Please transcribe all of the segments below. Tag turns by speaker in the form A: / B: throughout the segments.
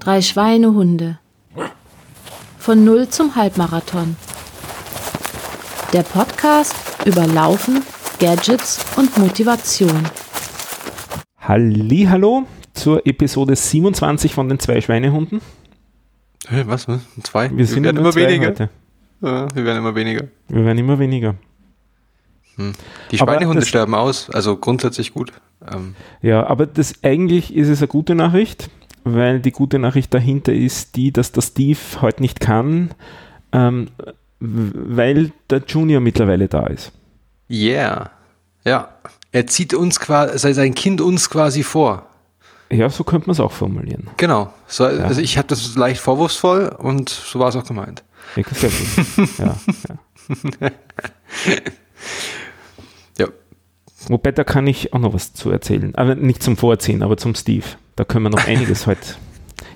A: Drei Schweinehunde. Von Null zum Halbmarathon. Der Podcast über Laufen, Gadgets und Motivation.
B: Hallo zur Episode 27 von den zwei Schweinehunden.
C: Hey, was? was? Zwei?
B: Wir, sind werden immer weniger. Heute.
C: Ja, wir werden immer weniger.
B: Wir werden immer weniger.
C: Hm. Die Schweinehunde sterben aus, also grundsätzlich gut.
B: Ähm. Ja, aber das eigentlich ist es eine gute Nachricht, weil die gute Nachricht dahinter ist die, dass der Steve heute nicht kann, ähm, weil der Junior mittlerweile da ist.
C: Yeah. Ja. Er zieht uns quasi, sein Kind uns quasi vor.
B: Ja, so könnte man es auch formulieren.
C: Genau. So, ja. Also ich habe das leicht vorwurfsvoll und so war es auch gemeint. Ja, ja,
B: ja. ja. Wobei, da kann ich auch noch was zu erzählen. Aber nicht zum Vorziehen, aber zum Steve. Da können wir noch einiges heute.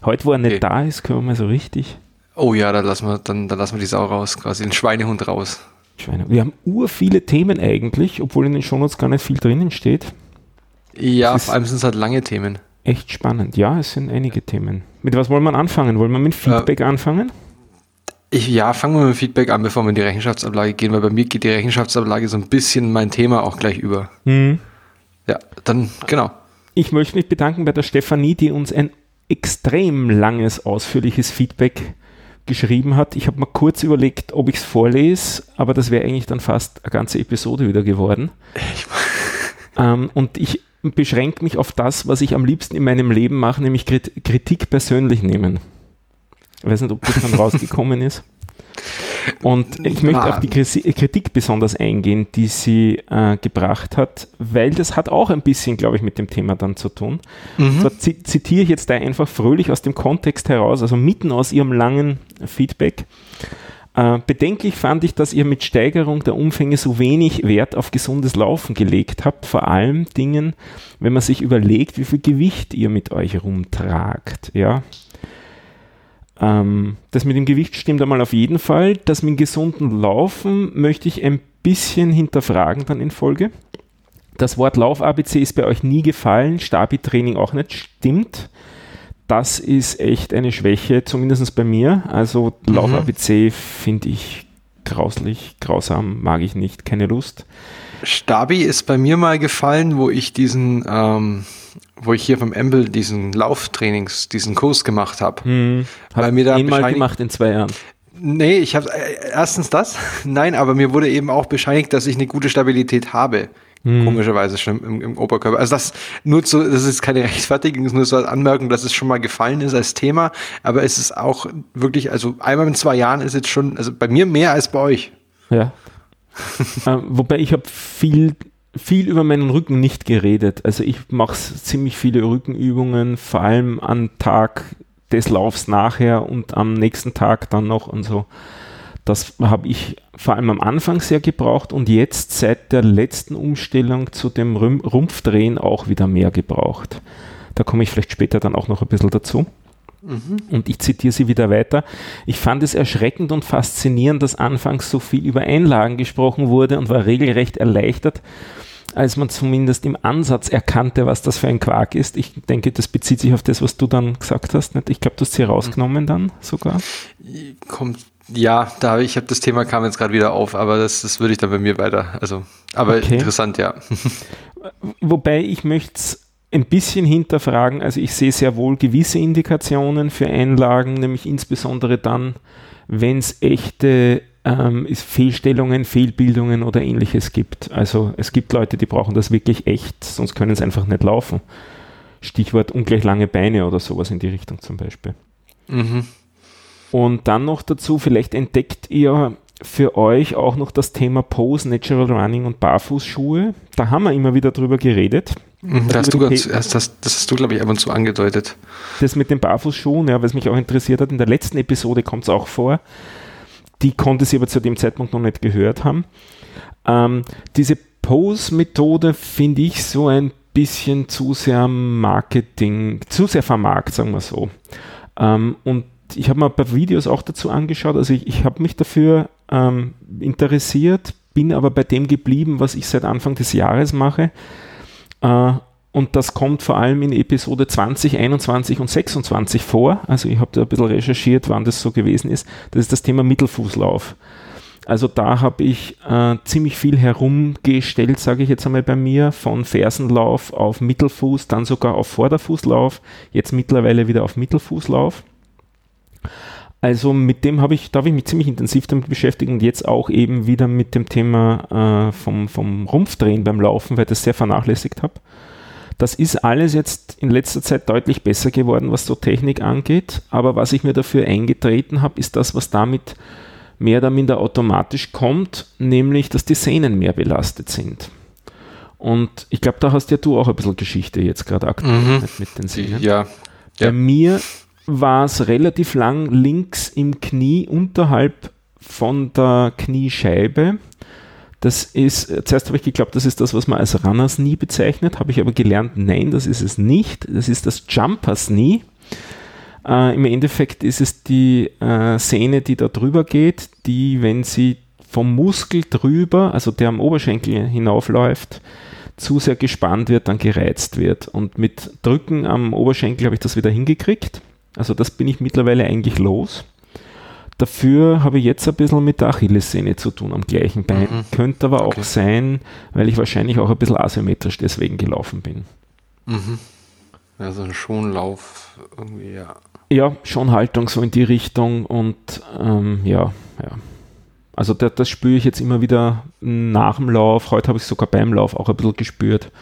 B: Heute, wo er nicht okay. da ist, können wir mal so richtig.
C: Oh ja, da lassen wir, dann, dann lassen wir die Sau raus, quasi den Schweinehund raus.
B: Schweine. Wir haben ur viele Themen eigentlich, obwohl in den Shownotes gar nicht viel drinnen steht.
C: Ja, vor allem sind es halt lange Themen.
B: Echt spannend. Ja, es sind einige Themen. Mit was wollen wir anfangen? Wollen wir mit Feedback äh, anfangen?
C: Ich, ja, fangen wir mit Feedback an, bevor wir in die Rechenschaftsablage gehen, weil bei mir geht die Rechenschaftsablage so ein bisschen mein Thema auch gleich über. Mhm. Ja, dann genau.
B: Ich möchte mich bedanken bei der Stefanie, die uns ein extrem langes, ausführliches Feedback geschrieben hat. Ich habe mal kurz überlegt, ob ich es vorlese, aber das wäre eigentlich dann fast eine ganze Episode wieder geworden. ähm, und ich beschränke mich auf das, was ich am liebsten in meinem Leben mache, nämlich Kritik persönlich nehmen. Ich weiß nicht, ob das dann rausgekommen ist. Und ich möchte auf die Kritik besonders eingehen, die sie äh, gebracht hat, weil das hat auch ein bisschen, glaube ich, mit dem Thema dann zu tun. Mhm. So zitiere ich jetzt da einfach fröhlich aus dem Kontext heraus, also mitten aus ihrem langen Feedback. Äh, bedenklich fand ich, dass ihr mit Steigerung der Umfänge so wenig Wert auf gesundes Laufen gelegt habt, vor allem Dingen, wenn man sich überlegt, wie viel Gewicht ihr mit euch rumtragt. Ja, ähm, das mit dem Gewicht stimmt einmal auf jeden Fall. Das mit dem gesunden Laufen möchte ich ein bisschen hinterfragen dann in Folge. Das Wort Lauf-ABC ist bei euch nie gefallen, Stabi-Training auch nicht, stimmt. Das ist echt eine Schwäche, zumindest bei mir. Also mhm. Lauf-ABC finde ich grauslich, grausam, mag ich nicht, keine Lust.
C: Stabi ist bei mir mal gefallen, wo ich diesen ähm, wo ich hier vom Embel diesen Lauftrainings, diesen Kurs gemacht habe. Hm.
B: Weil mir da einmal gemacht in zwei Jahren.
C: Nee, ich habe äh, erstens das, nein, aber mir wurde eben auch bescheinigt, dass ich eine gute Stabilität habe. Hm. Komischerweise schon im, im, Oberkörper. Also das nur zu, das ist keine Rechtfertigung, ist nur so als Anmerkung, dass es schon mal gefallen ist als Thema, aber es ist auch wirklich, also einmal in zwei Jahren ist jetzt schon, also bei mir mehr als bei euch.
B: Ja. Äh, wobei ich habe viel viel über meinen Rücken nicht geredet. Also ich mache ziemlich viele Rückenübungen, vor allem am Tag des Laufs nachher und am nächsten Tag dann noch und so. Das habe ich vor allem am Anfang sehr gebraucht und jetzt seit der letzten Umstellung zu dem Rumpfdrehen auch wieder mehr gebraucht. Da komme ich vielleicht später dann auch noch ein bisschen dazu. Mhm. Und ich zitiere sie wieder weiter. Ich fand es erschreckend und faszinierend, dass anfangs so viel über Einlagen gesprochen wurde und war regelrecht erleichtert, als man zumindest im Ansatz erkannte, was das für ein Quark ist. Ich denke, das bezieht sich auf das, was du dann gesagt hast. Nicht? Ich glaube, du hast sie rausgenommen dann sogar.
C: Kommt ja, da ich habe das Thema kam jetzt gerade wieder auf, aber das, das würde ich dann bei mir weiter. Also, aber okay. interessant, ja.
B: Wobei ich möchte es ein bisschen hinterfragen. Also ich sehe sehr wohl gewisse Indikationen für Einlagen, nämlich insbesondere dann, wenn es echte ähm, Fehlstellungen, Fehlbildungen oder ähnliches gibt. Also es gibt Leute, die brauchen das wirklich echt, sonst können sie einfach nicht laufen. Stichwort ungleich lange Beine oder sowas in die Richtung zum Beispiel. Mhm. Und dann noch dazu, vielleicht entdeckt ihr für euch auch noch das Thema Pose, Natural Running und Barfußschuhe. Da haben wir immer wieder drüber geredet.
C: Mhm, das, hast du ganz, das, das, hast du, glaube ich, ab und zu angedeutet.
B: Das mit den Barfußschuhen, ja, was mich auch interessiert hat, in der letzten Episode kommt es auch vor. Die konnte sie aber zu dem Zeitpunkt noch nicht gehört haben. Ähm, diese Pose-Methode finde ich so ein bisschen zu sehr Marketing, zu sehr vermarkt, sagen wir so. Ähm, und ich habe mir ein paar Videos auch dazu angeschaut. Also ich, ich habe mich dafür ähm, interessiert, bin aber bei dem geblieben, was ich seit Anfang des Jahres mache. Äh, und das kommt vor allem in Episode 20, 21 und 26 vor. Also ich habe da ein bisschen recherchiert, wann das so gewesen ist. Das ist das Thema Mittelfußlauf. Also da habe ich äh, ziemlich viel herumgestellt, sage ich jetzt einmal bei mir, von Fersenlauf auf Mittelfuß, dann sogar auf Vorderfußlauf, jetzt mittlerweile wieder auf Mittelfußlauf. Also mit dem habe ich, da habe ich mich ziemlich intensiv damit beschäftigt und jetzt auch eben wieder mit dem Thema äh, vom, vom Rumpfdrehen beim Laufen, weil ich das sehr vernachlässigt habe. Das ist alles jetzt in letzter Zeit deutlich besser geworden, was so Technik angeht. Aber was ich mir dafür eingetreten habe, ist das, was damit mehr oder minder automatisch kommt, nämlich, dass die Sehnen mehr belastet sind. Und ich glaube, da hast ja du auch ein bisschen Geschichte jetzt gerade aktuell mhm. mit den Sehnen.
C: Ja.
B: Bei mir war es relativ lang links im Knie unterhalb von der Kniescheibe. Das ist, zuerst habe ich geglaubt, das ist das, was man als Runners Knee bezeichnet, habe ich aber gelernt, nein, das ist es nicht. Das ist das Jumpers Knee. Äh, Im Endeffekt ist es die äh, Sehne, die da drüber geht, die, wenn sie vom Muskel drüber, also der am Oberschenkel hinaufläuft, zu sehr gespannt wird, dann gereizt wird. Und mit Drücken am Oberschenkel habe ich das wieder hingekriegt. Also das bin ich mittlerweile eigentlich los. Dafür habe ich jetzt ein bisschen mit der Achillessehne zu tun am gleichen Bein. Mhm. Könnte aber okay. auch sein, weil ich wahrscheinlich auch ein bisschen asymmetrisch deswegen gelaufen bin.
C: Mhm. Also ein Schonlauf irgendwie, ja.
B: Ja, Schonhaltung so in die Richtung und ähm, ja, ja. Also das, das spüre ich jetzt immer wieder nach dem Lauf. Heute habe ich sogar beim Lauf auch ein bisschen gespürt.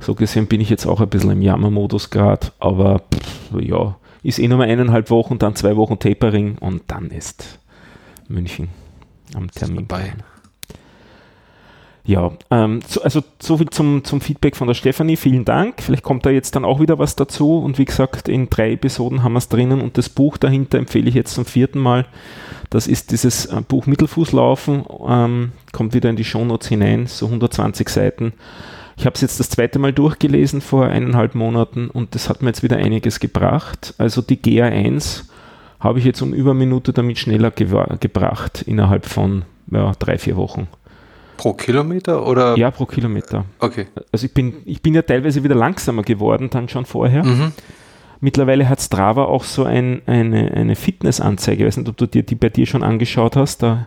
B: So gesehen bin ich jetzt auch ein bisschen im Jammermodus gerade, aber pff, ja, ist eh nur mal eineinhalb Wochen, dann zwei Wochen Tapering und dann ist München am Termin. Bei. Ja, ähm, so, also so viel zum, zum Feedback von der Stefanie. Vielen Dank. Vielleicht kommt da jetzt dann auch wieder was dazu. Und wie gesagt, in drei Episoden haben wir es drinnen. Und das Buch dahinter empfehle ich jetzt zum vierten Mal. Das ist dieses äh, Buch Mittelfußlaufen. Ähm, kommt wieder in die Shownotes hinein, so 120 Seiten. Ich habe es jetzt das zweite Mal durchgelesen vor eineinhalb Monaten und das hat mir jetzt wieder einiges gebracht. Also die GA1 habe ich jetzt um über eine Minute damit schneller ge gebracht innerhalb von ja, drei, vier Wochen.
C: Pro Kilometer oder?
B: Ja, pro Kilometer.
C: Okay.
B: Also ich bin, ich bin ja teilweise wieder langsamer geworden, dann schon vorher. Mhm. Mittlerweile hat Strava auch so ein, eine, eine Fitnessanzeige. Ich weiß nicht, ob du dir die bei dir schon angeschaut hast. Da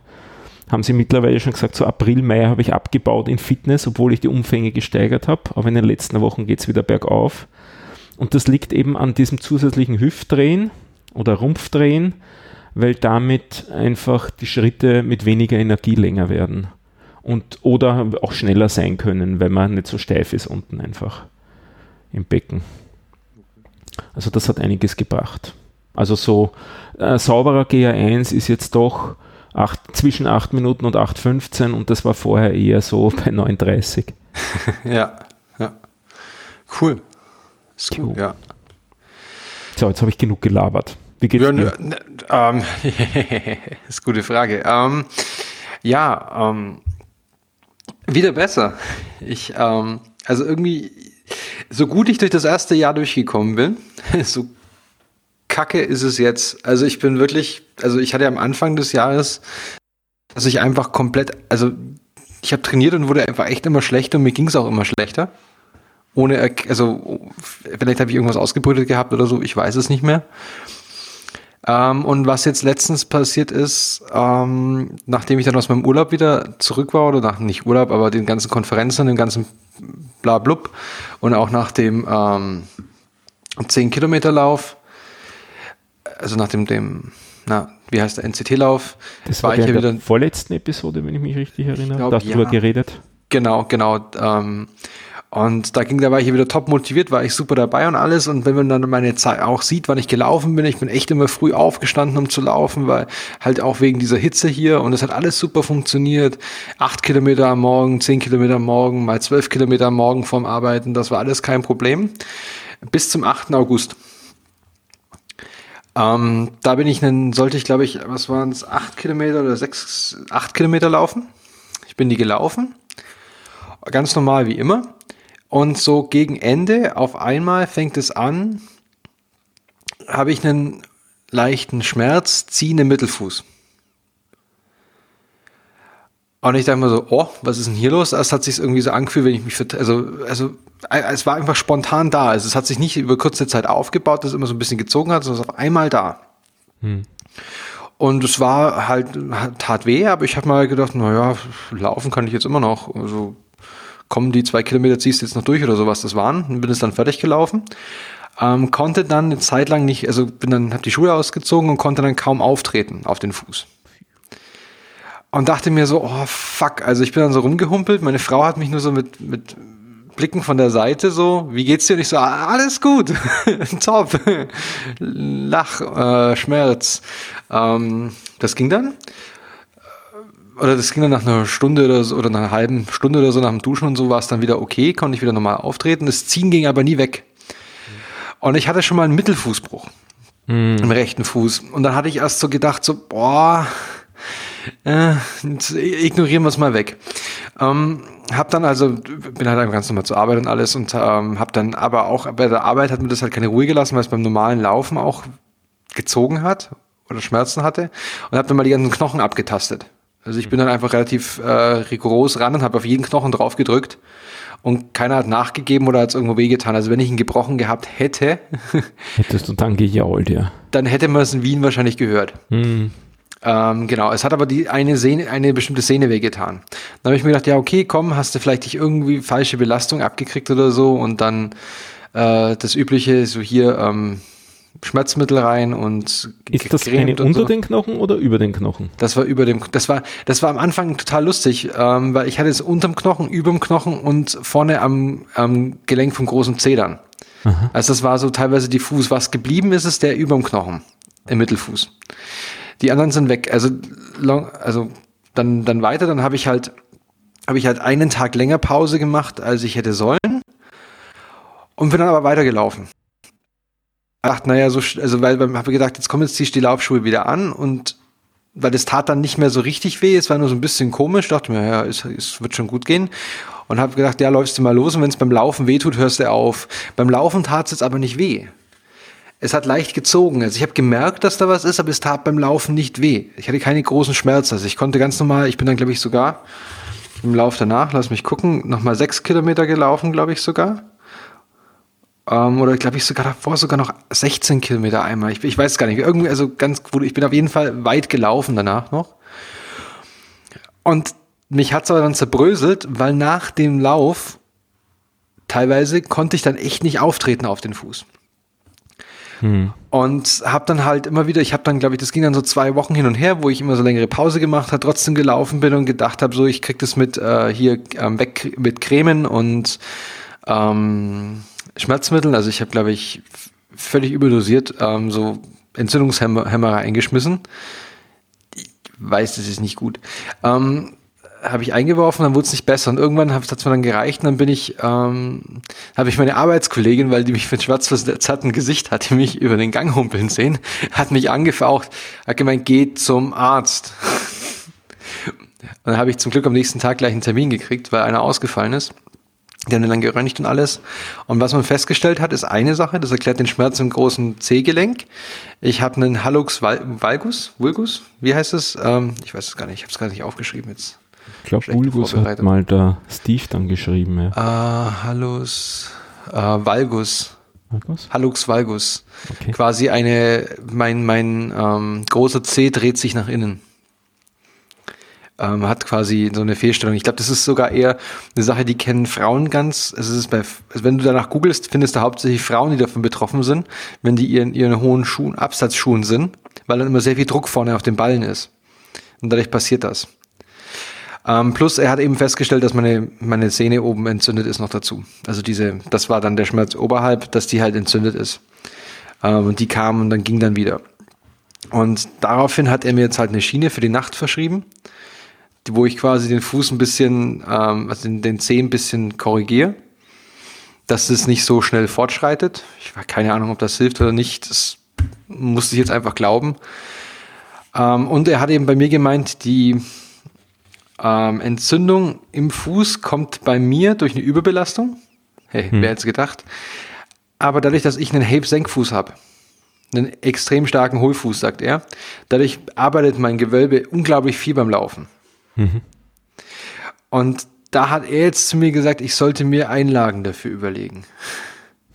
B: haben sie mittlerweile schon gesagt, so April, Mai habe ich abgebaut in Fitness, obwohl ich die Umfänge gesteigert habe. Aber in den letzten Wochen geht es wieder bergauf. Und das liegt eben an diesem zusätzlichen Hüftdrehen oder Rumpfdrehen, weil damit einfach die Schritte mit weniger Energie länger werden. Und, oder auch schneller sein können, weil man nicht so steif ist unten einfach im Becken. Also das hat einiges gebracht. Also so äh, sauberer GA1 ist jetzt doch acht, zwischen 8 Minuten und 8,15 und das war vorher eher so bei 9,30.
C: ja, ja. Cool. Ist cool, ja.
B: So, jetzt habe ich genug gelabert. Wie geht's ja, dir?
C: Ne, ähm, ist eine gute Frage. Ähm, ja, ähm, wieder besser. Ich, ähm, also irgendwie, so gut ich durch das erste Jahr durchgekommen bin, so kacke ist es jetzt. Also ich bin wirklich, also ich hatte am Anfang des Jahres, dass ich einfach komplett, also ich habe trainiert und wurde einfach echt immer schlechter und mir ging es auch immer schlechter. Ohne, also vielleicht habe ich irgendwas ausgebrütet gehabt oder so, ich weiß es nicht mehr. Ähm, und was jetzt letztens passiert ist, ähm, nachdem ich dann aus meinem Urlaub wieder zurück war, oder nach nicht Urlaub, aber den ganzen Konferenzen, den ganzen Blablub und auch nach dem ähm, 10 Kilometer Lauf, also nach dem, dem na, wie heißt der NCT-Lauf?
B: Das war, war ich ja wieder in der vorletzten Episode, wenn ich mich richtig erinnere. Glaub, da hast du ja. drüber geredet.
C: Genau, genau. Ähm, und da ging, da war ich wieder top motiviert, war ich super dabei und alles. Und wenn man dann meine Zeit auch sieht, wann ich gelaufen bin, ich bin echt immer früh aufgestanden, um zu laufen, weil halt auch wegen dieser Hitze hier und es hat alles super funktioniert. Acht Kilometer am Morgen, zehn Kilometer am Morgen, mal zwölf Kilometer am Morgen vorm Arbeiten, das war alles kein Problem. Bis zum 8. August. Ähm, da bin ich einen, sollte ich glaube ich, was waren es, acht Kilometer oder sechs, acht Kilometer laufen. Ich bin die gelaufen. Ganz normal wie immer. Und so gegen Ende, auf einmal fängt es an, habe ich einen leichten Schmerz, ziehe im Mittelfuß. Und ich dachte mir so, oh, was ist denn hier los? Es hat sich irgendwie so angefühlt, wenn ich mich, also, also, es war einfach spontan da. Also es hat sich nicht über kurze Zeit aufgebaut, dass es immer so ein bisschen gezogen hat, sondern es war auf einmal da. Hm. Und es war halt, tat weh, aber ich habe mal gedacht, naja, laufen kann ich jetzt immer noch. Also kommen die zwei Kilometer, ziehst du jetzt noch durch oder sowas das waren. Und bin es dann fertig gelaufen. Ähm, konnte dann eine Zeit lang nicht, also bin dann, habe die Schuhe ausgezogen und konnte dann kaum auftreten auf den Fuß und dachte mir so, oh fuck, also ich bin dann so rumgehumpelt, meine Frau hat mich nur so mit, mit Blicken von der Seite so, wie geht's dir? Und ich so, ah, alles gut, top, Lach, äh, Schmerz. Ähm, das ging dann, oder das ging dann nach einer Stunde oder so, oder nach einer halben Stunde oder so nach dem Duschen und so war es dann wieder okay, konnte ich wieder normal auftreten. Das Ziehen ging aber nie weg. Und ich hatte schon mal einen Mittelfußbruch mm. im rechten Fuß. Und dann hatte ich erst so gedacht, so, boah, äh, ignorieren wir es mal weg. Ähm, hab dann also, bin halt ganz normal zur Arbeit und alles und ähm, hab dann aber auch bei der Arbeit hat mir das halt keine Ruhe gelassen, weil es beim normalen Laufen auch gezogen hat oder Schmerzen hatte und hab dann mal die ganzen Knochen abgetastet. Also ich bin dann einfach relativ äh, rigoros ran und habe auf jeden Knochen drauf gedrückt und keiner hat nachgegeben oder hat es irgendwo wehgetan. Also wenn ich ihn gebrochen gehabt hätte,
B: hättest du dann gejault, ja.
C: Dann hätte man es in Wien wahrscheinlich gehört. Hm. Ähm, genau, es hat aber die eine Sehne, eine bestimmte Szene wehgetan. Dann habe ich mir gedacht, ja, okay, komm, hast du vielleicht dich irgendwie falsche Belastung abgekriegt oder so und dann äh, das übliche, so hier ähm, Schmerzmittel rein und
B: Ist das eine unter so. den Knochen oder über den Knochen?
C: Das war über dem, das war, das war am Anfang total lustig, ähm, weil ich hatte es unterm Knochen, überm Knochen und vorne am, am Gelenk vom großen Zedern. Also das war so teilweise diffus. Was geblieben ist, ist der überm Knochen, im Mittelfuß. Die anderen sind weg. Also, long, also dann, dann weiter, dann habe ich halt, habe ich halt einen Tag länger Pause gemacht, als ich hätte sollen. Und bin dann aber weitergelaufen. Ich dachte, naja, so, also weil ich habe gedacht, jetzt kommen jetzt die Laufschuhe wieder an und weil das tat dann nicht mehr so richtig weh, es war nur so ein bisschen komisch, dachte mir, ja, es, es wird schon gut gehen. Und habe gedacht, ja, läufst du mal los und wenn es beim Laufen weh tut, hörst du auf. Beim Laufen tat es jetzt aber nicht weh. Es hat leicht gezogen. Also ich habe gemerkt, dass da was ist, aber es tat beim Laufen nicht weh. Ich hatte keine großen Schmerzen. Also ich konnte ganz normal, ich bin dann, glaube ich, sogar im Lauf danach, lass mich gucken, nochmal sechs Kilometer gelaufen, glaube ich sogar. Ähm, oder glaube ich sogar davor sogar noch 16 Kilometer einmal. Ich, ich weiß gar nicht. Irgendwie, also ganz gut, ich bin auf jeden Fall weit gelaufen danach noch. Und mich hat es aber dann zerbröselt, weil nach dem Lauf teilweise konnte ich dann echt nicht auftreten auf den Fuß. Hm. Und habe dann halt immer wieder, ich habe dann, glaube ich, das ging dann so zwei Wochen hin und her, wo ich immer so längere Pause gemacht habe, trotzdem gelaufen bin und gedacht habe, so ich krieg das mit äh, hier ähm, weg mit Cremen und ähm, Schmerzmitteln. Also ich habe, glaube ich, völlig überdosiert ähm, so Entzündungshemmer eingeschmissen. Ich weiß, das ist nicht gut. Ähm, habe ich eingeworfen, dann wurde es nicht besser. Und irgendwann hat es mir dann gereicht und dann bin ich, ähm, habe ich meine Arbeitskollegin, weil die mich mit schwarzverzerrten Gesicht hatte, mich über den Gang humpeln sehen, hat mich angefaucht, hat gemeint, geht zum Arzt. Und dann habe ich zum Glück am nächsten Tag gleich einen Termin gekriegt, weil einer ausgefallen ist. Die haben dann geröntgt und alles. Und was man festgestellt hat, ist eine Sache, das erklärt den Schmerz im großen C-Gelenk. Ich habe einen Hallux valgus, vulgus, wie heißt es? Ähm, ich weiß es gar nicht, ich habe es gar nicht aufgeschrieben jetzt.
B: Ich glaube, Bulgus hat mal da Steve dann geschrieben. Ja.
C: Uh, Hallus, uh, Valgus. Valgus? Hallux valgus. Okay. Quasi eine, mein, mein ähm, großer C dreht sich nach innen. Ähm, hat quasi so eine Fehlstellung. Ich glaube, das ist sogar eher eine Sache, die kennen Frauen ganz. Es ist bei, also wenn du danach googelst, findest du hauptsächlich Frauen, die davon betroffen sind, wenn die ihren, ihren hohen Schuhen, Absatzschuhen sind, weil dann immer sehr viel Druck vorne auf den Ballen ist. Und dadurch passiert das. Ähm, plus er hat eben festgestellt, dass meine, meine Sehne oben entzündet ist noch dazu. Also diese, das war dann der Schmerz oberhalb, dass die halt entzündet ist. Ähm, und die kam und dann ging dann wieder. Und daraufhin hat er mir jetzt halt eine Schiene für die Nacht verschrieben, wo ich quasi den Fuß ein bisschen, ähm, also den, den Zeh ein bisschen korrigiere, dass es nicht so schnell fortschreitet. Ich habe keine Ahnung, ob das hilft oder nicht. Das musste ich jetzt einfach glauben. Ähm, und er hat eben bei mir gemeint, die ähm, Entzündung im Fuß kommt bei mir durch eine Überbelastung. Hey, hm. wer hätte es gedacht? Aber dadurch, dass ich einen Habe-Senkfuß habe, einen extrem starken Hohlfuß, sagt er, dadurch arbeitet mein Gewölbe unglaublich viel beim Laufen. Mhm. Und da hat er jetzt zu mir gesagt, ich sollte mir Einlagen dafür überlegen.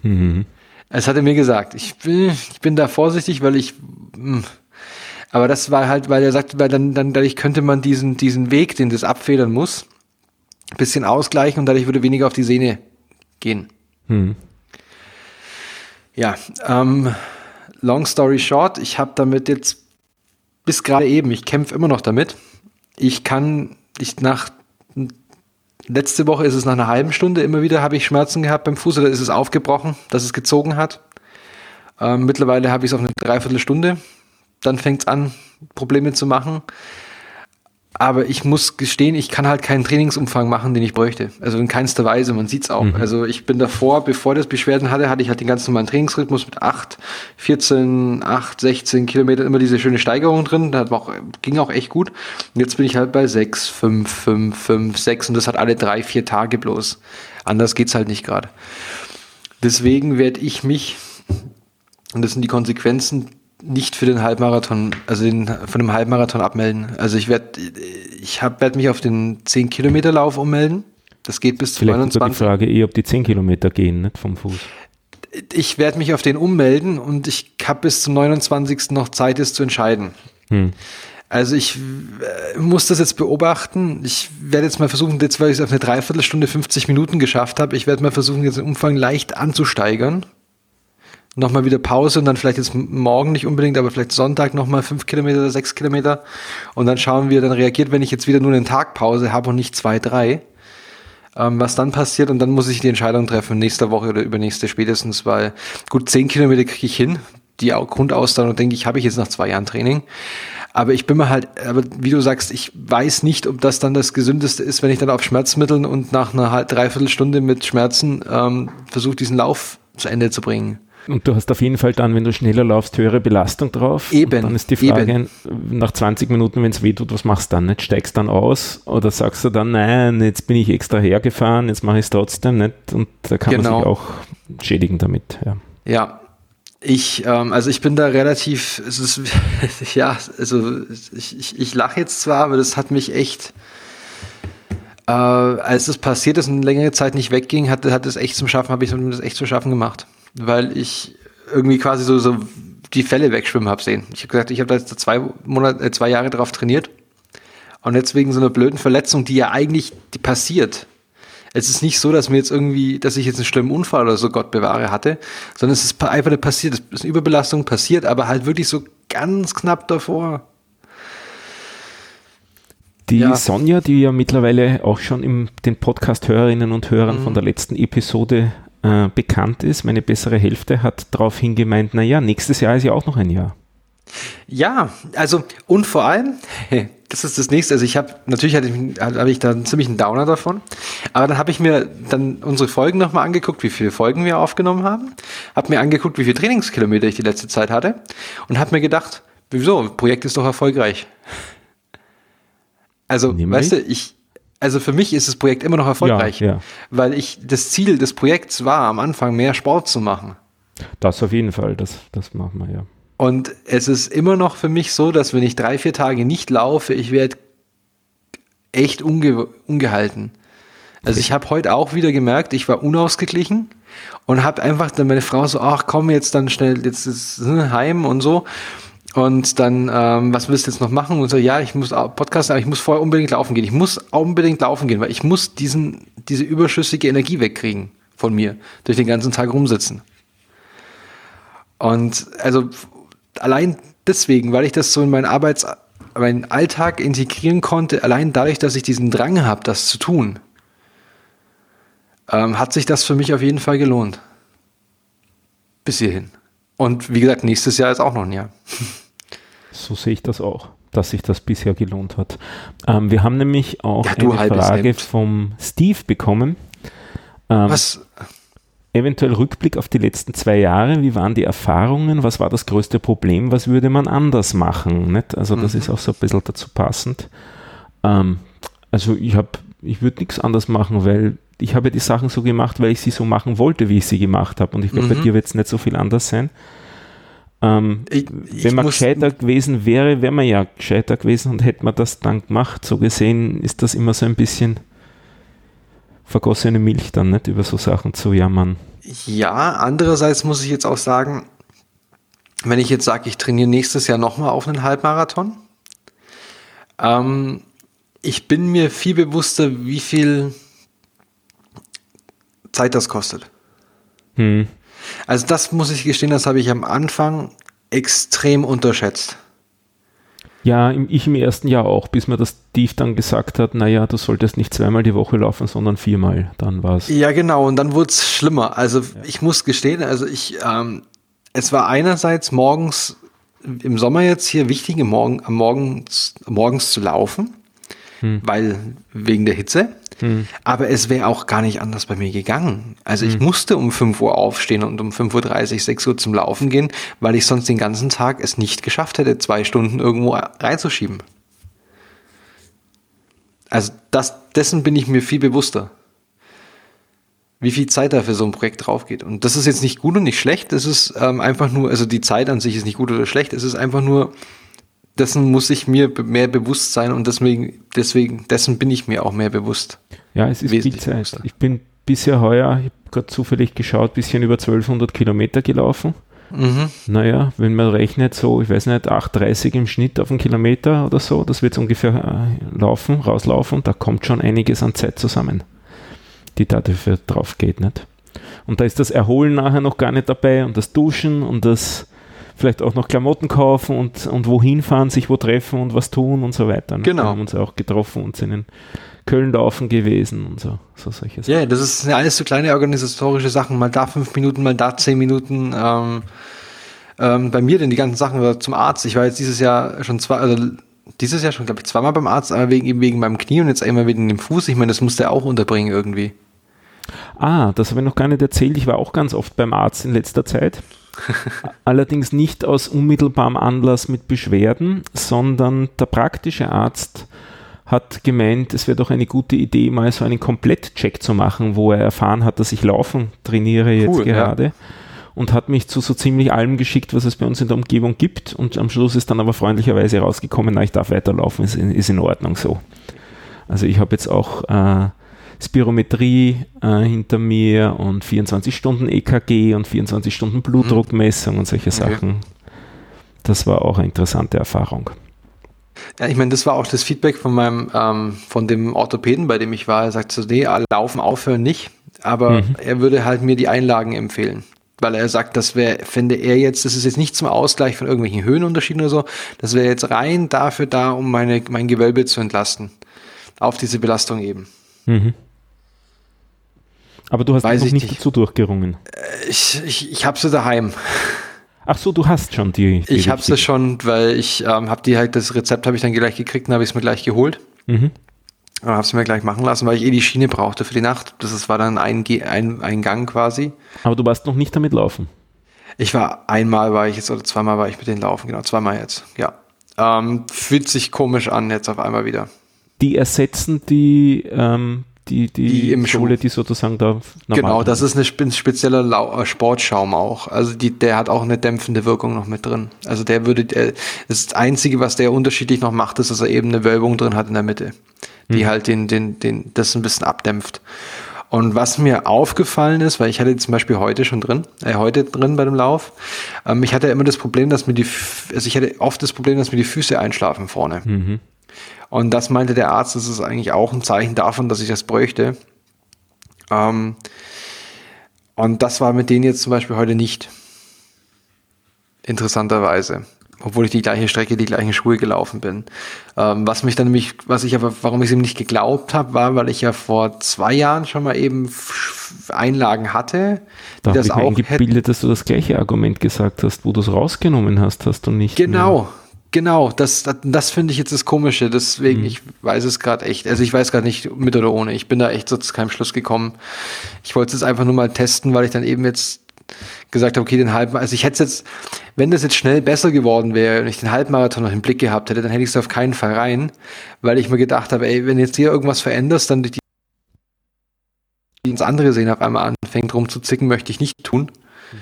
C: Mhm. Das hat er mir gesagt. Ich bin, ich bin da vorsichtig, weil ich. Hm. Aber das war halt, weil er sagt, weil dann, dann dadurch könnte man diesen, diesen Weg, den das abfedern muss, ein bisschen ausgleichen und dadurch würde weniger auf die Sehne gehen. Mhm. Ja, ähm, long story short, ich habe damit jetzt bis gerade eben, ich kämpfe immer noch damit. Ich kann, ich nach letzte Woche ist es nach einer halben Stunde immer wieder, habe ich Schmerzen gehabt beim Fuß oder ist es aufgebrochen, dass es gezogen hat. Ähm, mittlerweile habe ich es auf eine Dreiviertelstunde. Dann fängt es an, Probleme zu machen. Aber ich muss gestehen, ich kann halt keinen Trainingsumfang machen, den ich bräuchte. Also in keinster Weise, man sieht's auch. Mhm. Also ich bin davor, bevor das Beschwerden hatte, hatte ich halt den ganz normalen Trainingsrhythmus mit 8, 14, 8, 16 Kilometer, immer diese schöne Steigerung drin. Das auch, ging auch echt gut. Und jetzt bin ich halt bei 6, 5, 5, 5, 6 und das hat alle drei, vier Tage bloß. Anders geht's halt nicht gerade. Deswegen werde ich mich, und das sind die Konsequenzen, nicht für den Halbmarathon, also den, von dem Halbmarathon abmelden. Also ich werde, ich werde mich auf den 10 Kilometer Lauf ummelden. Das geht bis zu
B: Vielleicht 29. die Frage eh, ob die 10 Kilometer gehen, nicht vom Fuß.
C: Ich werde mich auf den ummelden und ich habe bis zum 29. noch Zeit, es zu entscheiden. Hm. Also ich äh, muss das jetzt beobachten. Ich werde jetzt mal versuchen, jetzt weil ich es auf eine Dreiviertelstunde 50 Minuten geschafft habe, ich werde mal versuchen, jetzt den Umfang leicht anzusteigern nochmal wieder Pause und dann vielleicht jetzt morgen nicht unbedingt, aber vielleicht Sonntag nochmal fünf Kilometer oder sechs Kilometer und dann schauen, wie er dann reagiert, wenn ich jetzt wieder nur eine Tagpause habe und nicht zwei, drei. Ähm, was dann passiert und dann muss ich die Entscheidung treffen, nächste Woche oder übernächste spätestens, weil gut, zehn Kilometer kriege ich hin. Die Grundausdauer, denke ich, habe ich jetzt nach zwei Jahren Training. Aber ich bin mir halt, aber wie du sagst, ich weiß nicht, ob das dann das Gesündeste ist, wenn ich dann auf Schmerzmitteln und nach einer halb, dreiviertel Stunde mit Schmerzen ähm, versuche, diesen Lauf zu Ende zu bringen.
B: Und du hast auf jeden Fall dann, wenn du schneller laufst, höhere Belastung drauf.
C: Eben.
B: Und dann ist die Frage, eben. nach 20 Minuten, wenn es weh tut, was machst du dann? Nicht? Steigst dann aus oder sagst du dann, nein, jetzt bin ich extra hergefahren, jetzt mache ich es trotzdem nicht. Und da kann genau. man sich auch schädigen damit. Ja.
C: ja. Ich, ähm, also ich bin da relativ, es ist, ja, also ich, ich, ich lache jetzt zwar, aber das hat mich echt, äh, als es passiert ist und längere Zeit nicht wegging, hat, hat es echt zum Schaffen, habe ich das echt zu schaffen gemacht weil ich irgendwie quasi so, so die Fälle wegschwimmen habe sehen. Ich habe gesagt, ich habe da jetzt zwei Monate, äh, zwei Jahre drauf trainiert und jetzt wegen so einer blöden Verletzung, die ja eigentlich die passiert. Es ist nicht so, dass mir jetzt irgendwie, dass ich jetzt einen schlimmen Unfall oder so Gott bewahre hatte, sondern es ist einfach eine passiert, es ist eine Überbelastung passiert, aber halt wirklich so ganz knapp davor.
B: Die ja. Sonja, die ja mittlerweile auch schon im den Podcast-Hörerinnen und Hörern mhm. von der letzten Episode äh, bekannt ist, meine bessere Hälfte, hat daraufhin gemeint, naja, nächstes Jahr ist ja auch noch ein Jahr.
C: Ja, also und vor allem, das ist das nächste, also ich habe, natürlich hatte ich, habe ich da einen ziemlichen Downer davon, aber dann habe ich mir dann unsere Folgen nochmal angeguckt, wie viele Folgen wir aufgenommen haben, habe mir angeguckt, wie viele Trainingskilometer ich die letzte Zeit hatte und habe mir gedacht, wieso, Projekt ist doch erfolgreich. Also, Nämlich? weißt du, ich, also für mich ist das Projekt immer noch erfolgreich, ja, ja. weil ich das Ziel des Projekts war, am Anfang mehr Sport zu machen.
B: Das auf jeden Fall, das, das machen wir ja.
C: Und es ist immer noch für mich so, dass wenn ich drei, vier Tage nicht laufe, ich werde echt unge ungehalten. Also ich habe heute auch wieder gemerkt, ich war unausgeglichen und habe einfach dann meine Frau so, ach komm jetzt dann schnell jetzt ist heim und so. Und dann, ähm, was willst du jetzt noch machen? Und so, ja, ich muss Podcast, aber ich muss vorher unbedingt laufen gehen. Ich muss unbedingt laufen gehen, weil ich muss diesen, diese überschüssige Energie wegkriegen von mir durch den ganzen Tag rumsitzen. Und also allein deswegen, weil ich das so in meinen Arbeits, meinen Alltag integrieren konnte, allein dadurch, dass ich diesen Drang habe, das zu tun, ähm, hat sich das für mich auf jeden Fall gelohnt. Bis hierhin. Und wie gesagt, nächstes Jahr ist auch noch ein Jahr.
B: So sehe ich das auch, dass sich das bisher gelohnt hat. Ähm, wir haben nämlich auch ja, eine Frage vom Steve bekommen.
C: Ähm, Was?
B: Eventuell Rückblick auf die letzten zwei Jahre. Wie waren die Erfahrungen? Was war das größte Problem? Was würde man anders machen? Nicht? Also, das mhm. ist auch so ein bisschen dazu passend. Ähm, also, ich habe, ich würde nichts anders machen, weil ich habe die Sachen so gemacht, weil ich sie so machen wollte, wie ich sie gemacht habe. Und ich glaube, mhm. bei dir wird es nicht so viel anders sein. Ähm, ich, ich wenn man gescheiter gewesen wäre, wäre man ja gescheiter gewesen und hätte man das dann gemacht. So gesehen ist das immer so ein bisschen. vergossene Milch dann nicht über so Sachen zu jammern.
C: Ja, andererseits muss ich jetzt auch sagen, wenn ich jetzt sage, ich trainiere nächstes Jahr nochmal auf einen Halbmarathon, ähm, ich bin mir viel bewusster, wie viel Zeit das kostet. Hm. Also das muss ich gestehen, das habe ich am Anfang extrem unterschätzt.
B: Ja, ich im ersten Jahr auch, bis mir das Tief dann gesagt hat, naja, du solltest nicht zweimal die Woche laufen, sondern viermal. Dann war es.
C: Ja, genau, und dann wurde es schlimmer. Also ja. ich muss gestehen, also ich, ähm, es war einerseits morgens, im Sommer jetzt hier wichtig, Morgen, morgens, morgens zu laufen, hm. weil wegen der Hitze. Hm. Aber es wäre auch gar nicht anders bei mir gegangen. Also hm. ich musste um 5 Uhr aufstehen und um 5.30 Uhr, 6 Uhr zum Laufen gehen, weil ich sonst den ganzen Tag es nicht geschafft hätte, zwei Stunden irgendwo reinzuschieben. Also das, dessen bin ich mir viel bewusster. Wie viel Zeit da für so ein Projekt drauf geht. Und das ist jetzt nicht gut und nicht schlecht. Das ist ähm, einfach nur, also die Zeit an sich ist nicht gut oder schlecht. Es ist einfach nur, dessen muss ich mir mehr bewusst sein und deswegen, deswegen, dessen bin ich mir auch mehr bewusst.
B: Ja, es ist viel Zeit. Bewusster. Ich bin bisher heuer, ich habe gerade zufällig geschaut, bisschen über 1200 Kilometer gelaufen. Mhm. Naja, wenn man rechnet, so, ich weiß nicht, 8,30 im Schnitt auf einen Kilometer oder so, das wird ungefähr äh, laufen, rauslaufen, da kommt schon einiges an Zeit zusammen, die dafür drauf geht, nicht? Und da ist das Erholen nachher noch gar nicht dabei und das Duschen und das vielleicht auch noch Klamotten kaufen und, und wohin fahren, sich wo treffen und was tun und so weiter.
C: Ne? Genau. Wir
B: haben uns auch getroffen und sind in Köln laufen gewesen und so, so
C: solche Sachen. Ja, das ist alles so kleine organisatorische Sachen, mal da fünf Minuten, mal da zehn Minuten. Ähm, ähm, bei mir denn die ganzen Sachen zum Arzt. Ich war jetzt dieses Jahr schon zwei, also dieses Jahr schon, glaube ich, zweimal beim Arzt, aber wegen, wegen meinem Knie und jetzt einmal wegen dem Fuß. Ich meine, das musste er auch unterbringen irgendwie.
B: Ah, das habe ich noch gar nicht erzählt. Ich war auch ganz oft beim Arzt in letzter Zeit. Allerdings nicht aus unmittelbarem Anlass mit Beschwerden, sondern der praktische Arzt hat gemeint, es wäre doch eine gute Idee, mal so einen Komplettcheck zu machen, wo er erfahren hat, dass ich Laufen trainiere jetzt cool, gerade. Ja. Und hat mich zu so ziemlich allem geschickt, was es bei uns in der Umgebung gibt. Und am Schluss ist dann aber freundlicherweise rausgekommen, na, ich darf weiterlaufen, ist in, ist in Ordnung so. Also ich habe jetzt auch äh, Spirometrie äh, hinter mir und 24 Stunden EKG und 24 Stunden Blutdruckmessung und solche okay. Sachen. Das war auch eine interessante Erfahrung.
C: Ja, ich meine, das war auch das Feedback von meinem, ähm, von dem Orthopäden, bei dem ich war. Er sagt so, nee, laufen aufhören nicht, aber mhm. er würde halt mir die Einlagen empfehlen. Weil er sagt, das wäre, fände er jetzt, das ist jetzt nicht zum Ausgleich von irgendwelchen Höhenunterschieden oder so, das wäre jetzt rein dafür da, um meine, mein Gewölbe zu entlasten. Auf diese Belastung eben. Mhm.
B: Aber du hast Weiß noch nicht, dazu durchgerungen.
C: Äh, ich, ich, ich habe sie daheim.
B: Ach so, du hast schon die.
C: die ich habe sie schon, weil ich ähm, habe die halt, das Rezept habe ich dann gleich gekriegt und habe ich es mir gleich geholt. Mhm. Und habe es mir gleich machen lassen, weil ich eh die Schiene brauchte für die Nacht. Das ist, war dann ein, ein, ein Gang quasi.
B: Aber du warst noch nicht damit laufen?
C: Ich war einmal war ich jetzt oder zweimal war ich mit denen laufen, genau, zweimal jetzt, ja. Ähm, fühlt sich komisch an jetzt auf einmal wieder.
B: Die ersetzen die ähm, die, die, die im Schule, die sozusagen da
C: Genau, das ist ein spezieller Lau äh, Sportschaum auch. Also die, der hat auch eine dämpfende Wirkung noch mit drin. Also der würde, der, das Einzige, was der unterschiedlich noch macht, ist, dass er eben eine Wölbung drin hat in der Mitte, die hm. halt den, den, den, das ein bisschen abdämpft. Und was mir aufgefallen ist, weil ich hatte zum Beispiel heute schon drin, äh, heute drin bei dem Lauf, ähm, ich hatte immer das Problem, dass mir die, also ich hatte oft das Problem, dass mir die Füße einschlafen vorne. Mhm. Und das meinte der Arzt, das ist eigentlich auch ein Zeichen davon, dass ich das bräuchte. Ähm, und das war mit denen jetzt zum Beispiel heute nicht. Interessanterweise. Obwohl ich die gleiche Strecke, die gleichen Schuhe gelaufen bin. Ähm, was mich dann nämlich, was ich aber, warum ich es ihm nicht geglaubt habe, war, weil ich ja vor zwei Jahren schon mal eben Einlagen hatte.
B: Da habe ich auch eingebildet, dass du das gleiche Argument gesagt hast, wo du es rausgenommen hast, hast du nicht.
C: Genau, mehr. Genau, das, das, das finde ich jetzt das Komische. Deswegen, mhm. ich weiß es gerade echt. Also ich weiß gerade nicht mit oder ohne. Ich bin da echt so zu keinem Schluss gekommen. Ich wollte es einfach nur mal testen, weil ich dann eben jetzt gesagt habe, okay, den halben, also ich hätte jetzt, wenn das jetzt schnell besser geworden wäre und ich den Halbmarathon noch im Blick gehabt hätte, dann hätte ich es auf keinen Fall rein, weil ich mir gedacht habe, ey, wenn jetzt hier irgendwas veränderst, dann die, die ins andere sehen auf einmal anfängt rumzuzicken, möchte ich nicht tun. Mhm.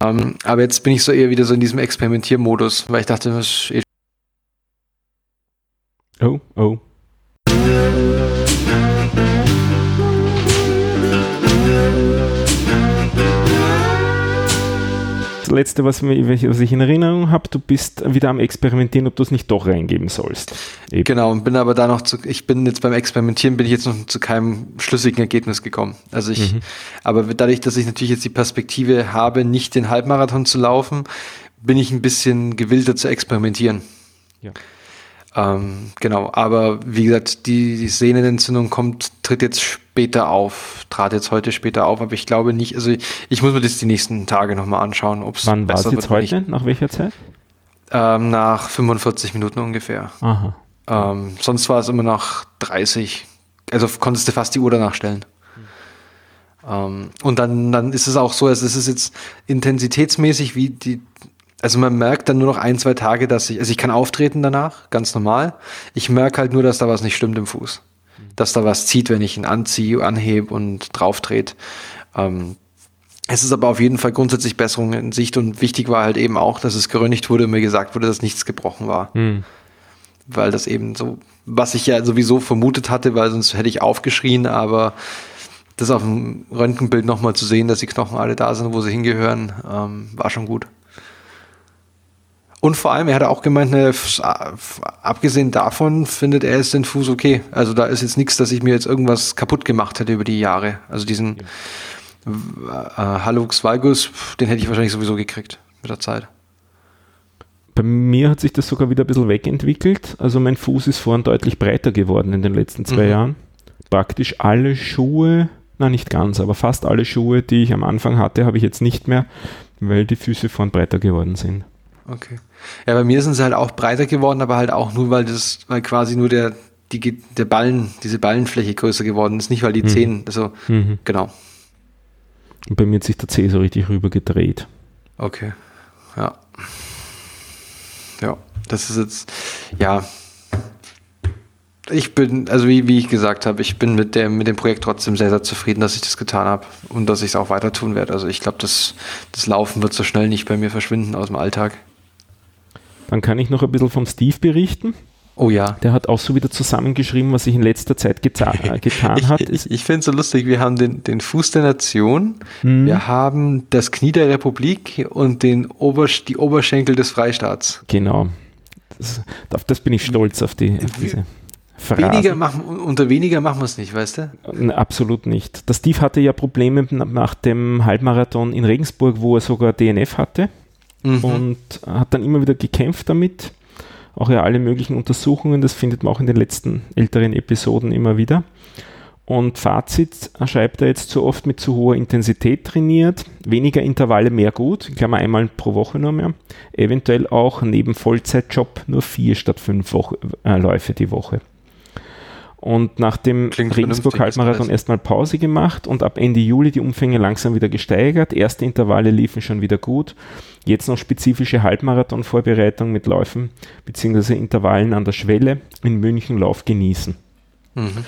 C: Ähm, aber jetzt bin ich so eher wieder so in diesem Experimentiermodus, weil ich dachte, das ist eh
B: Oh, oh. Letzte, was, was ich in Erinnerung habe, du bist wieder am Experimentieren, ob du es nicht doch reingeben sollst.
C: Eben. Genau, und bin aber da noch zu, ich bin jetzt beim Experimentieren, bin ich jetzt noch zu keinem schlüssigen Ergebnis gekommen. Also ich, mhm. aber dadurch, dass ich natürlich jetzt die Perspektive habe, nicht den Halbmarathon zu laufen, bin ich ein bisschen gewillter zu experimentieren. Ja. Ähm, genau, aber wie gesagt, die, die Sehnenentzündung kommt, tritt jetzt später auf, trat jetzt heute später auf, aber ich glaube nicht, also ich, ich muss mir das die nächsten Tage nochmal anschauen, ob es
B: Wann war es jetzt heute? Nicht. Nach welcher Zeit?
C: Ähm, nach 45 Minuten ungefähr. Aha. Ähm, sonst war es immer nach 30, also konntest du fast die Uhr danach stellen. Ähm, und dann, dann ist es auch so, also es ist jetzt intensitätsmäßig wie die, also man merkt dann nur noch ein, zwei Tage, dass ich, also ich kann auftreten danach, ganz normal. Ich merke halt nur, dass da was nicht stimmt im Fuß. Dass da was zieht, wenn ich ihn anziehe, anhebe und drauf dreht. Ähm, es ist aber auf jeden Fall grundsätzlich Besserung in Sicht und wichtig war halt eben auch, dass es geröntgt wurde und mir gesagt wurde, dass nichts gebrochen war. Mhm. Weil das eben so, was ich ja sowieso vermutet hatte, weil sonst hätte ich aufgeschrien, aber das auf dem Röntgenbild nochmal zu sehen, dass die Knochen alle da sind, wo sie hingehören, ähm, war schon gut. Und vor allem, er hat auch gemeint, ne, abgesehen davon findet er es den Fuß okay. Also da ist jetzt nichts, dass ich mir jetzt irgendwas kaputt gemacht hätte über die Jahre. Also diesen ja. äh, Hallux valgus, den hätte ich wahrscheinlich sowieso gekriegt mit der Zeit.
B: Bei mir hat sich das sogar wieder ein bisschen wegentwickelt. Also mein Fuß ist vorhin deutlich breiter geworden in den letzten zwei mhm. Jahren. Praktisch alle Schuhe, na nicht ganz, aber fast alle Schuhe, die ich am Anfang hatte, habe ich jetzt nicht mehr, weil die Füße vorhin breiter geworden sind.
C: Okay. Ja, bei mir sind sie halt auch breiter geworden, aber halt auch nur, weil das, weil quasi nur der, die, der Ballen, diese Ballenfläche größer geworden ist, nicht weil die mhm. Zehen, also, mhm. genau.
B: Und bei mir hat sich der Zeh so richtig rüber gedreht.
C: Okay. Ja. Ja, das ist jetzt, ja. Ich bin, also wie, wie ich gesagt habe, ich bin mit dem, mit dem Projekt trotzdem sehr, sehr zufrieden, dass ich das getan habe und dass ich es auch weiter tun werde. Also ich glaube, das, das Laufen wird so schnell nicht bei mir verschwinden aus dem Alltag.
B: Dann kann ich noch ein bisschen vom Steve berichten.
C: Oh ja.
B: Der hat auch so wieder zusammengeschrieben, was sich in letzter Zeit geta äh, getan hat.
C: ich, ich, ich finde es so lustig, wir haben den, den Fuß der Nation, mhm. wir haben das Knie der Republik und den Obersch die Oberschenkel des Freistaats.
B: Genau. Das, auf das bin ich stolz, auf, die, auf diese
C: Phrasen. Weniger machen, unter weniger machen wir es nicht, weißt du?
B: Absolut nicht. Der Steve hatte ja Probleme nach dem Halbmarathon in Regensburg, wo er sogar DNF hatte mhm. und hat dann immer wieder gekämpft damit. Auch ja alle möglichen Untersuchungen, das findet man auch in den letzten älteren Episoden immer wieder. Und Fazit schreibt er jetzt zu oft mit zu hoher Intensität trainiert, weniger Intervalle mehr gut, ich glaube einmal pro Woche nur mehr, eventuell auch neben Vollzeitjob nur vier statt fünf Woche, äh, Läufe die Woche und nach dem Regensburg-Halbmarathon erstmal Pause gemacht und ab Ende Juli die Umfänge langsam wieder gesteigert. Erste Intervalle liefen schon wieder gut. Jetzt noch spezifische Halbmarathon-Vorbereitung mit Läufen bzw. Intervallen an der Schwelle in München Lauf genießen. Mhm.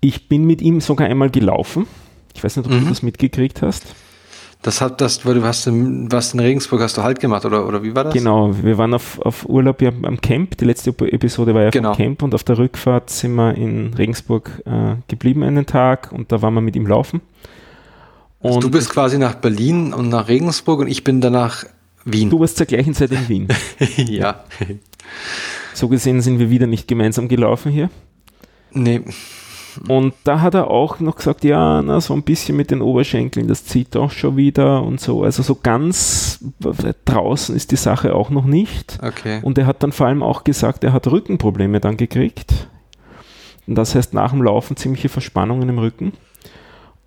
B: Ich bin mit ihm sogar einmal gelaufen. Ich weiß nicht, ob mhm. du das mitgekriegt hast.
C: Das hat das, du hast in, warst in Regensburg, hast du halt gemacht, oder, oder wie war das?
B: Genau, wir waren auf, auf Urlaub ja am Camp. Die letzte Episode war ja genau. vom Camp und auf der Rückfahrt sind wir in Regensburg äh, geblieben einen Tag und da waren wir mit ihm laufen.
C: Also du bist quasi nach Berlin und nach Regensburg und ich bin danach Wien.
B: Du warst zur gleichen Zeit in Wien.
C: ja.
B: So gesehen sind wir wieder nicht gemeinsam gelaufen hier.
C: Nee.
B: Und da hat er auch noch gesagt, ja, na, so ein bisschen mit den Oberschenkeln, das zieht auch schon wieder und so. Also so ganz draußen ist die Sache auch noch nicht.
C: Okay.
B: Und er hat dann vor allem auch gesagt, er hat Rückenprobleme dann gekriegt. Und das heißt nach dem Laufen ziemliche Verspannungen im Rücken.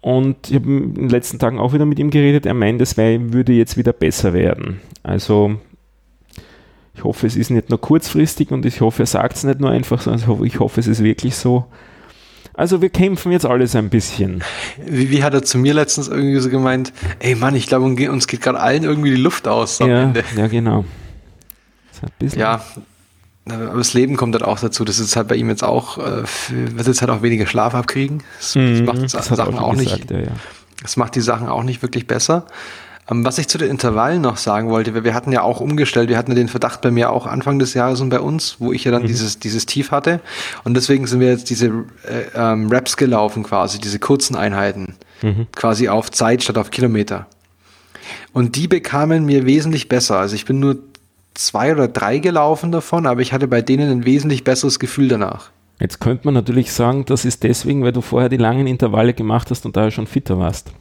B: Und ich habe in den letzten Tagen auch wieder mit ihm geredet. Er meint, es würde jetzt wieder besser werden. Also ich hoffe, es ist nicht nur kurzfristig und ich hoffe, er sagt es nicht nur einfach, sondern ich hoffe, es ist wirklich so. Also wir kämpfen jetzt alles ein bisschen.
C: Wie, wie hat er zu mir letztens irgendwie so gemeint, ey Mann, ich glaube, uns geht gerade allen irgendwie die Luft aus
B: am ja, Ende. Ja, genau.
C: Ja, aber das Leben kommt halt auch dazu. Das ist halt bei ihm jetzt auch, äh, wird jetzt halt auch weniger Schlaf abkriegen. Das,
B: mhm, macht das Sachen auch, auch
C: gesagt, nicht. Ja, ja. Das macht die Sachen auch nicht wirklich besser. Ähm, was ich zu den Intervallen noch sagen wollte, wir hatten ja auch umgestellt, wir hatten ja den Verdacht bei mir auch Anfang des Jahres und bei uns, wo ich ja dann mhm. dieses, dieses Tief hatte. Und deswegen sind wir jetzt diese äh, ähm, Raps gelaufen quasi, diese kurzen Einheiten, mhm. quasi auf Zeit statt auf Kilometer. Und die bekamen mir wesentlich besser. Also ich bin nur zwei oder drei gelaufen davon, aber ich hatte bei denen ein wesentlich besseres Gefühl danach.
B: Jetzt könnte man natürlich sagen, das ist deswegen, weil du vorher die langen Intervalle gemacht hast und daher schon fitter warst.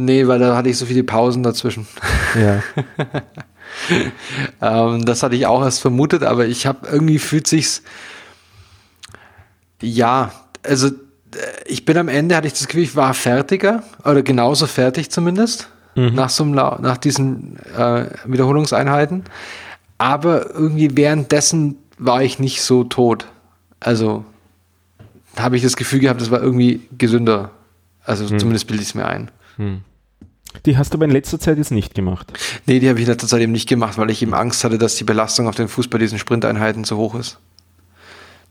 C: Nee, weil da hatte ich so viele Pausen dazwischen.
B: Ja.
C: ähm, das hatte ich auch erst vermutet, aber ich habe irgendwie fühlt sich's ja, also äh, ich bin am Ende, hatte ich das Gefühl, ich war fertiger oder genauso fertig zumindest mhm. nach, so einem, nach diesen äh, Wiederholungseinheiten. Aber irgendwie währenddessen war ich nicht so tot. Also habe ich das Gefühl gehabt, das war irgendwie gesünder. Also mhm. zumindest bilde ich es mir ein. Mhm.
B: Die hast du aber in letzter Zeit jetzt nicht gemacht?
C: Nee, die habe ich in letzter Zeit eben nicht gemacht, weil ich eben Angst hatte, dass die Belastung auf den Fuß bei diesen Sprinteinheiten zu hoch ist.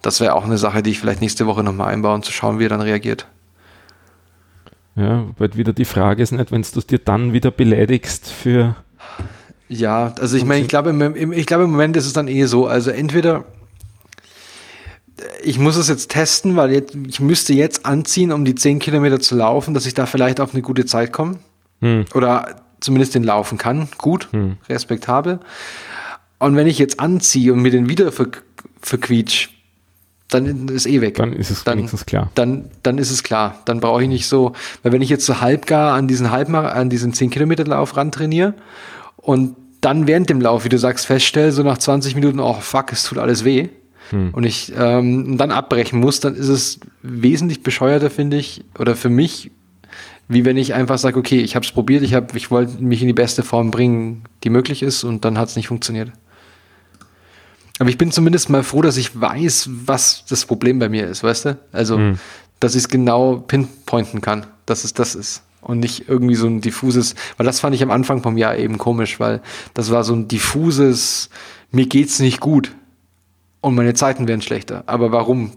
C: Das wäre auch eine Sache, die ich vielleicht nächste Woche nochmal einbaue, um zu schauen, wie er dann reagiert.
B: Ja, weil wieder die Frage ist nicht, wenn du es dir dann wieder beleidigst für.
C: Ja, also ich meine, ich glaube, im, ich glaube, im Moment ist es dann eh so. Also entweder ich muss es jetzt testen, weil jetzt, ich müsste jetzt anziehen, um die 10 Kilometer zu laufen, dass ich da vielleicht auf eine gute Zeit komme. Hm. Oder zumindest den laufen kann. Gut, hm. respektabel. Und wenn ich jetzt anziehe und mir den wieder ver verquietsch, dann ist eh weg.
B: Dann ist es
C: dann,
B: wenigstens klar.
C: Dann, dann ist es klar. Dann brauche ich nicht so, weil wenn ich jetzt so halbgar an diesen Halbmar an diesen 10 Kilometer Lauf rantrainiere und dann während dem Lauf, wie du sagst, feststelle, so nach 20 Minuten, oh fuck, es tut alles weh, hm. und ich ähm, dann abbrechen muss, dann ist es wesentlich bescheuerter, finde ich, oder für mich, wie wenn ich einfach sage, okay, ich habe es probiert, ich, hab, ich wollte mich in die beste Form bringen, die möglich ist, und dann hat es nicht funktioniert. Aber ich bin zumindest mal froh, dass ich weiß, was das Problem bei mir ist, weißt du? Also, hm. dass ich es genau pinpointen kann, dass es das ist. Und nicht irgendwie so ein diffuses, weil das fand ich am Anfang vom Jahr eben komisch, weil das war so ein diffuses, mir geht's nicht gut und meine Zeiten werden schlechter. Aber warum?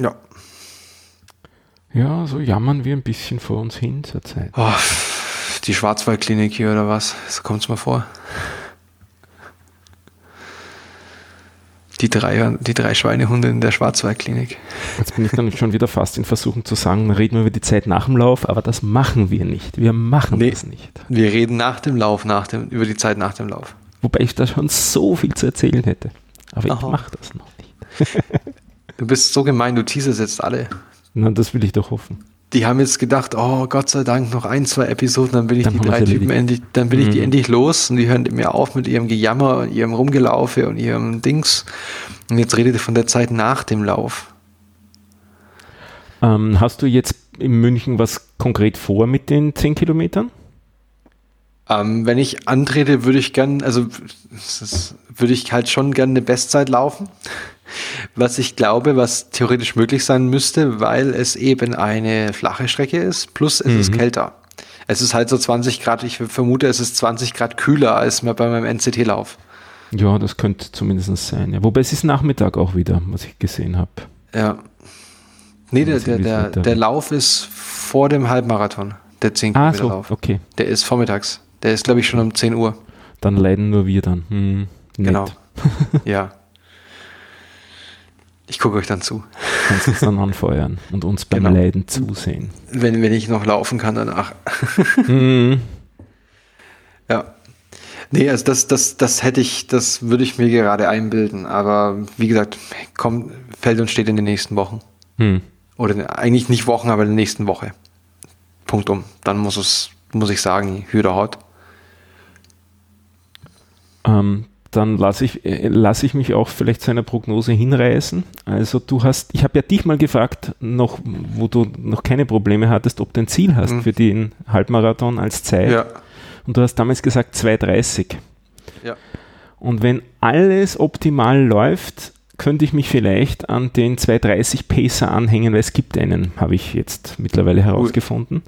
C: Ja.
B: Ja, so jammern wir ein bisschen vor uns hin zur Zeit.
C: Oh, die Schwarzwaldklinik hier oder was? So kommt es mir vor. Die drei, die drei Schweinehunde in der Schwarzwaldklinik.
B: Jetzt bin ich dann schon wieder fast in Versuchung zu sagen, reden wir über die Zeit nach dem Lauf, aber das machen wir nicht. Wir machen nee, das nicht.
C: Wir reden nach dem Lauf, nach dem, über die Zeit nach dem Lauf.
B: Wobei ich da schon so viel zu erzählen hätte. Aber Aha. ich mache das noch nicht.
C: du bist so gemein, du teaserst jetzt alle.
B: Na, das will ich doch hoffen.
C: Die haben jetzt gedacht, oh Gott sei Dank, noch ein, zwei Episoden, dann bin ich dann die drei Typen endlich, dann bin mhm. ich die mhm. endlich los und die hören mir auf mit ihrem Gejammer und ihrem Rumgelaufe und ihrem Dings. Und jetzt redet ihr von der Zeit nach dem Lauf.
B: Ähm, hast du jetzt in München was konkret vor mit den 10 Kilometern?
C: Ähm, wenn ich antrete, würde ich gern, also würde ich halt schon gern eine Bestzeit laufen. Was ich glaube, was theoretisch möglich sein müsste, weil es eben eine flache Strecke ist, plus es mhm. ist kälter. Es ist halt so 20 Grad, ich vermute, es ist 20 Grad kühler als bei meinem NCT-Lauf.
B: Ja, das könnte zumindest sein. Ja. Wobei es ist Nachmittag auch wieder, was ich gesehen habe.
C: Ja. Nee, der, der, der, der Lauf ist vor dem Halbmarathon, der 10 Kilometer ah, so, Lauf.
B: Okay.
C: Der ist vormittags. Der ist, glaube ich, schon um 10 Uhr.
B: Dann leiden nur wir dann. Hm,
C: genau. ja. Ich gucke euch dann zu.
B: Kannst uns dann anfeuern und uns beim genau. Leiden zusehen.
C: Wenn, wenn ich noch laufen kann danach. mhm. Ja. Nee, also das, das, das hätte ich, das würde ich mir gerade einbilden. Aber wie gesagt, kommt, fällt und steht in den nächsten Wochen. Hm. Oder eigentlich nicht Wochen, aber in der nächsten Woche. Punkt um. Dann muss es, muss ich sagen, Hüder haut.
B: Ähm, dann lasse ich, äh, lass ich mich auch vielleicht zu einer Prognose hinreißen. Also du hast, ich habe ja dich mal gefragt, noch, wo du noch keine Probleme hattest, ob du ein Ziel hast mhm. für den Halbmarathon als Zeit. Ja. Und du hast damals gesagt 2,30. Ja. Und wenn alles optimal läuft, könnte ich mich vielleicht an den 230 Pacer anhängen, weil es gibt einen, habe ich jetzt mittlerweile herausgefunden.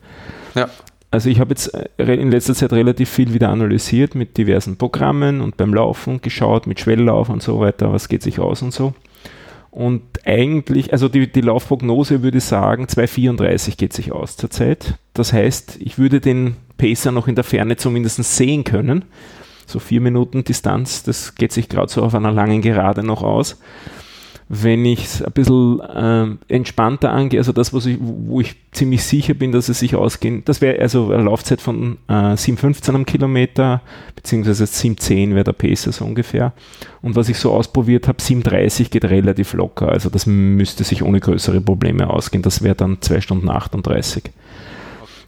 B: Ja. Also ich habe jetzt äh, in letzter Zeit relativ viel wieder analysiert mit diversen Programmen und beim Laufen geschaut, mit Schwelllauf und so weiter, was geht sich aus und so. Und eigentlich, also die, die Laufprognose würde sagen, 2,34 geht sich aus zurzeit. Das heißt, ich würde den Pacer noch in der Ferne zumindest sehen können. So vier Minuten Distanz, das geht sich gerade so auf einer langen Gerade noch aus. Wenn ich es ein bisschen äh, entspannter angehe, also das, was ich, wo ich ziemlich sicher bin, dass es sich ausgehen, das wäre also eine Laufzeit von äh, 7,15 am Kilometer, beziehungsweise 7,10 wäre der Pacer so ungefähr. Und was ich so ausprobiert habe, 7,30 geht relativ locker, also das müsste sich ohne größere Probleme ausgehen. Das wäre dann 2 Stunden 38.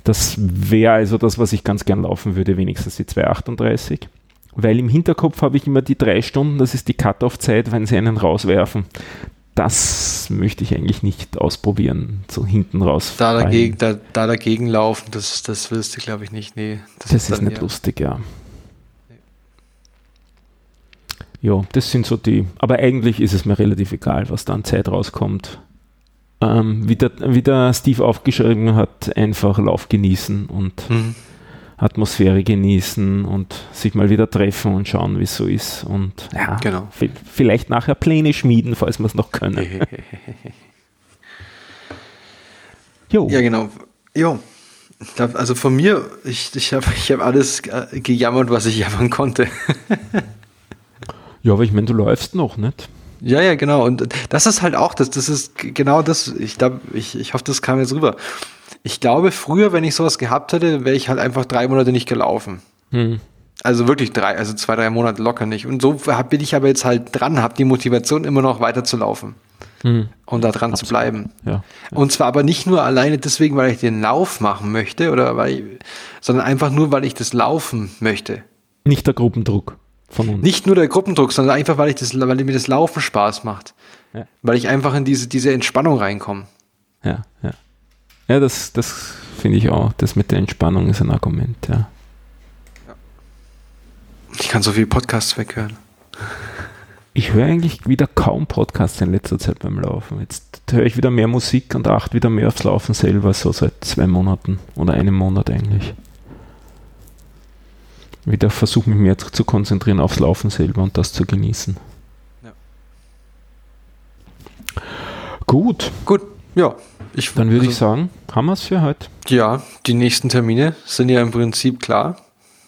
B: Das wäre also das, was ich ganz gern laufen würde, wenigstens die 2,38 weil im Hinterkopf habe ich immer die drei Stunden, das ist die Cut-off-Zeit, wenn sie einen rauswerfen. Das möchte ich eigentlich nicht ausprobieren, so hinten raus.
C: Da dagegen, da, da dagegen laufen, das, das willst du, glaube ich, nicht. Nee,
B: das, das ist, ist nicht ja. lustig, ja. Ja, das sind so die, aber eigentlich ist es mir relativ egal, was da an Zeit rauskommt. Ähm, wie, der, wie der Steve aufgeschrieben hat, einfach Lauf genießen und mhm. Atmosphäre genießen und sich mal wieder treffen und schauen, wie es so ist. Und ja, genau. vielleicht nachher Pläne schmieden, falls wir es noch können.
C: jo. Ja, genau. Jo. Also von mir, ich, ich habe ich hab alles äh, gejammert, was ich jammern konnte.
B: ja, aber ich meine, du läufst noch, nicht?
C: Ja, ja, genau. Und das ist halt auch, das, das ist genau das, ich glaube, ich, ich hoffe, das kam jetzt rüber ich glaube, früher, wenn ich sowas gehabt hätte, wäre ich halt einfach drei Monate nicht gelaufen. Hm. Also wirklich drei, also zwei, drei Monate locker nicht. Und so bin ich aber jetzt halt dran, habe die Motivation immer noch weiter zu laufen. Hm. Und da dran Absolut. zu bleiben. Ja, ja. Und zwar aber nicht nur alleine deswegen, weil ich den Lauf machen möchte, oder weil ich, sondern einfach nur, weil ich das Laufen möchte.
B: Nicht der Gruppendruck
C: von uns. Nicht nur der Gruppendruck, sondern einfach, weil ich das, weil mir das Laufen Spaß macht. Ja. Weil ich einfach in diese, diese Entspannung reinkomme.
B: Ja, ja. Ja, das, das finde ich auch. Das mit der Entspannung ist ein Argument, ja.
C: Ich kann so viel Podcasts weghören.
B: Ich höre eigentlich wieder kaum Podcasts in letzter Zeit beim Laufen. Jetzt höre ich wieder mehr Musik und achte wieder mehr aufs Laufen selber, so seit zwei Monaten oder einem Monat eigentlich. Wieder versuche mich mehr zu konzentrieren aufs Laufen selber und das zu genießen. Ja. Gut.
C: Gut, ja.
B: Ich, Dann würde also, ich sagen, haben wir es für heute.
C: Ja, die nächsten Termine sind ja im Prinzip klar.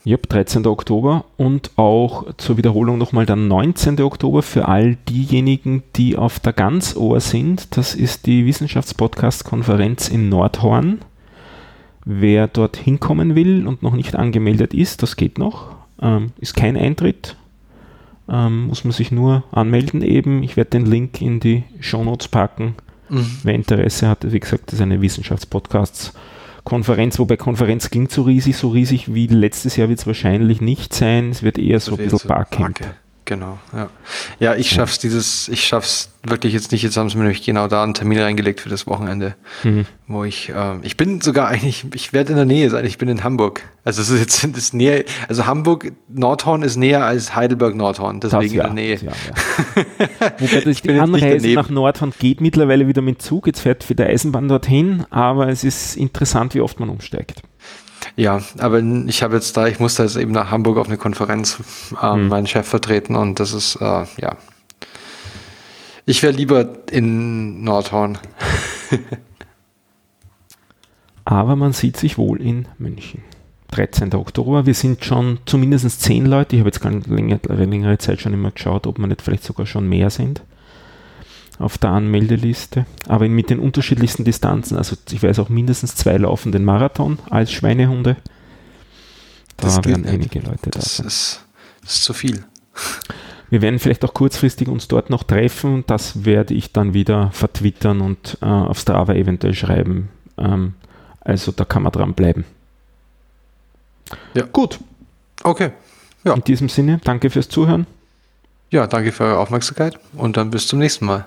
B: Ja, 13. Oktober und auch zur Wiederholung nochmal der 19. Oktober für all diejenigen, die auf der Ganzohr sind. Das ist die Wissenschaftspodcast-Konferenz in Nordhorn. Wer dort hinkommen will und noch nicht angemeldet ist, das geht noch. Ähm, ist kein Eintritt. Ähm, muss man sich nur anmelden eben. Ich werde den Link in die Shownotes packen. Mhm. Wer Interesse hat, wie gesagt, das ist eine Wissenschaftspodcasts-Konferenz, wobei Konferenz klingt so riesig, so riesig wie letztes Jahr wird es wahrscheinlich nicht sein. Es wird eher so ein bisschen Barcamp.
C: Barcamp. Genau, ja. Ja, ich schaff's dieses, ich schaff's wirklich jetzt nicht. Jetzt haben sie mir nämlich genau da einen Termin reingelegt für das Wochenende, mhm. wo ich, äh, ich bin sogar eigentlich, ich werde in der Nähe sein. Ich bin in Hamburg. Also es ist jetzt das näher, also Hamburg Nordhorn ist näher als Heidelberg Nordhorn, deswegen ja, in der Nähe. Ja,
B: ja. Wobei das die Anreise nach Nordhorn geht mittlerweile wieder mit Zug. Jetzt fährt für die Eisenbahn dorthin, aber es ist interessant, wie oft man umsteigt.
C: Ja, aber ich habe jetzt da, ich musste jetzt eben nach Hamburg auf eine Konferenz ähm, hm. meinen Chef vertreten und das ist, äh, ja. Ich wäre lieber in Nordhorn.
B: aber man sieht sich wohl in München. 13. Oktober. Wir sind schon zumindest zehn Leute. Ich habe jetzt keine längere, längere Zeit schon immer geschaut, ob wir nicht vielleicht sogar schon mehr sind auf der Anmeldeliste, aber mit den unterschiedlichsten Distanzen. Also ich weiß auch mindestens zwei laufen den Marathon als Schweinehunde. Da das werden einige Leute
C: da. Das ist, das ist zu viel.
B: Wir werden vielleicht auch kurzfristig uns dort noch treffen. Das werde ich dann wieder vertwittern und äh, auf Strava eventuell schreiben. Ähm, also da kann man dran bleiben.
C: Ja. Gut. Okay.
B: Ja. In diesem Sinne, danke fürs Zuhören.
C: Ja, danke für eure Aufmerksamkeit und dann bis zum nächsten Mal.